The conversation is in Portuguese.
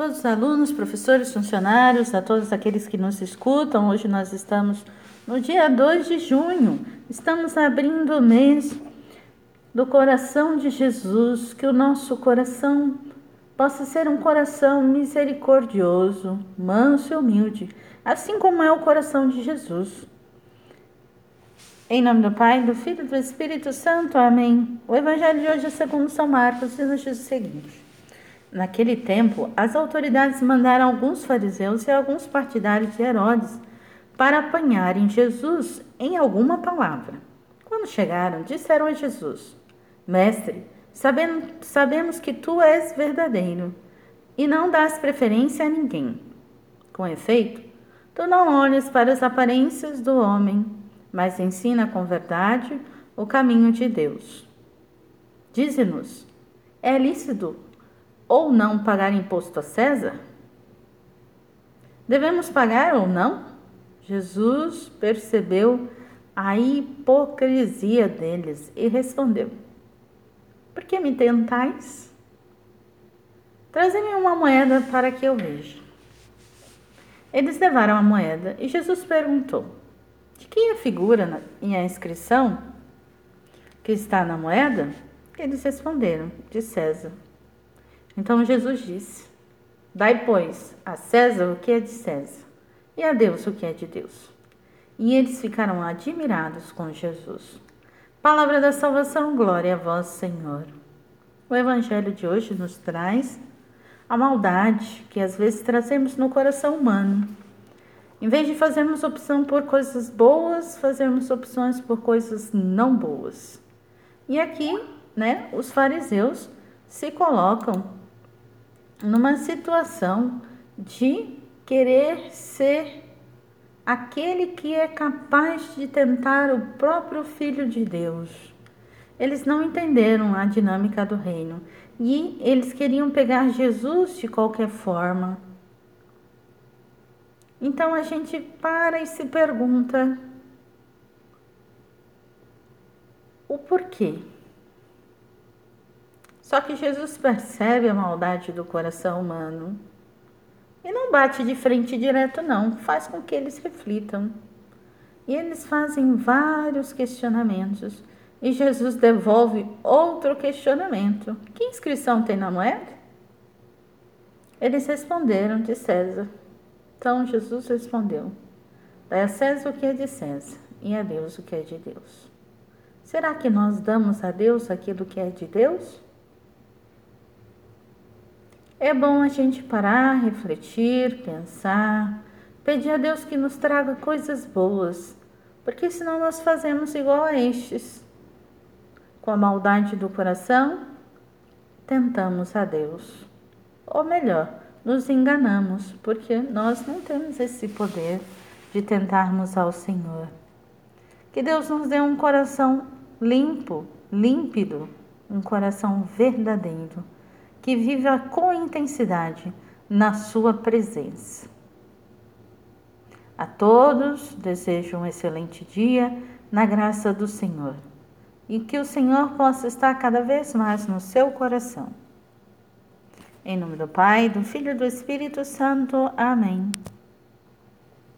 todos os alunos, professores, funcionários, a todos aqueles que nos escutam. Hoje nós estamos no dia 2 de junho, estamos abrindo o mês do coração de Jesus, que o nosso coração possa ser um coração misericordioso, manso e humilde, assim como é o coração de Jesus. Em nome do Pai, do Filho e do Espírito Santo. Amém. O Evangelho de hoje é segundo São Marcos diz o seguinte. Naquele tempo, as autoridades mandaram alguns fariseus e alguns partidários de Herodes para apanharem Jesus em alguma palavra. Quando chegaram, disseram a Jesus: Mestre, sabemos que tu és verdadeiro e não dás preferência a ninguém. Com efeito, tu não olhas para as aparências do homem mas ensina com verdade o caminho de Deus. Dize-nos: é lícito ou não pagar imposto a César? Devemos pagar ou não? Jesus percebeu a hipocrisia deles e respondeu: Por que me tentais? Traze-me uma moeda para que eu veja. Eles levaram a moeda e Jesus perguntou: de quem é a figura e a inscrição que está na moeda? Eles responderam: De César. Então Jesus disse: Dai, pois, a César o que é de César, e a Deus o que é de Deus. E eles ficaram admirados com Jesus. Palavra da salvação, glória a vós, Senhor. O Evangelho de hoje nos traz a maldade que às vezes trazemos no coração humano em vez de fazermos opção por coisas boas, fazermos opções por coisas não boas. E aqui, né, os fariseus se colocam numa situação de querer ser aquele que é capaz de tentar o próprio Filho de Deus. Eles não entenderam a dinâmica do reino e eles queriam pegar Jesus de qualquer forma então a gente para e se pergunta o porquê. Só que Jesus percebe a maldade do coração humano e não bate de frente direto, não, faz com que eles reflitam. E eles fazem vários questionamentos. E Jesus devolve outro questionamento: Que inscrição tem na moeda? Eles responderam de César. Então Jesus respondeu: Dai a César o que é de César e a Deus o que é de Deus. Será que nós damos a Deus aquilo que é de Deus? É bom a gente parar, refletir, pensar, pedir a Deus que nos traga coisas boas, porque senão nós fazemos igual a estes. Com a maldade do coração, tentamos a Deus. Ou melhor, nos enganamos, porque nós não temos esse poder de tentarmos ao Senhor. Que Deus nos dê um coração limpo, límpido, um coração verdadeiro, que viva com intensidade na Sua presença. A todos desejo um excelente dia na graça do Senhor e que o Senhor possa estar cada vez mais no seu coração. Em nome do Pai, do Filho e do Espírito Santo. Amém.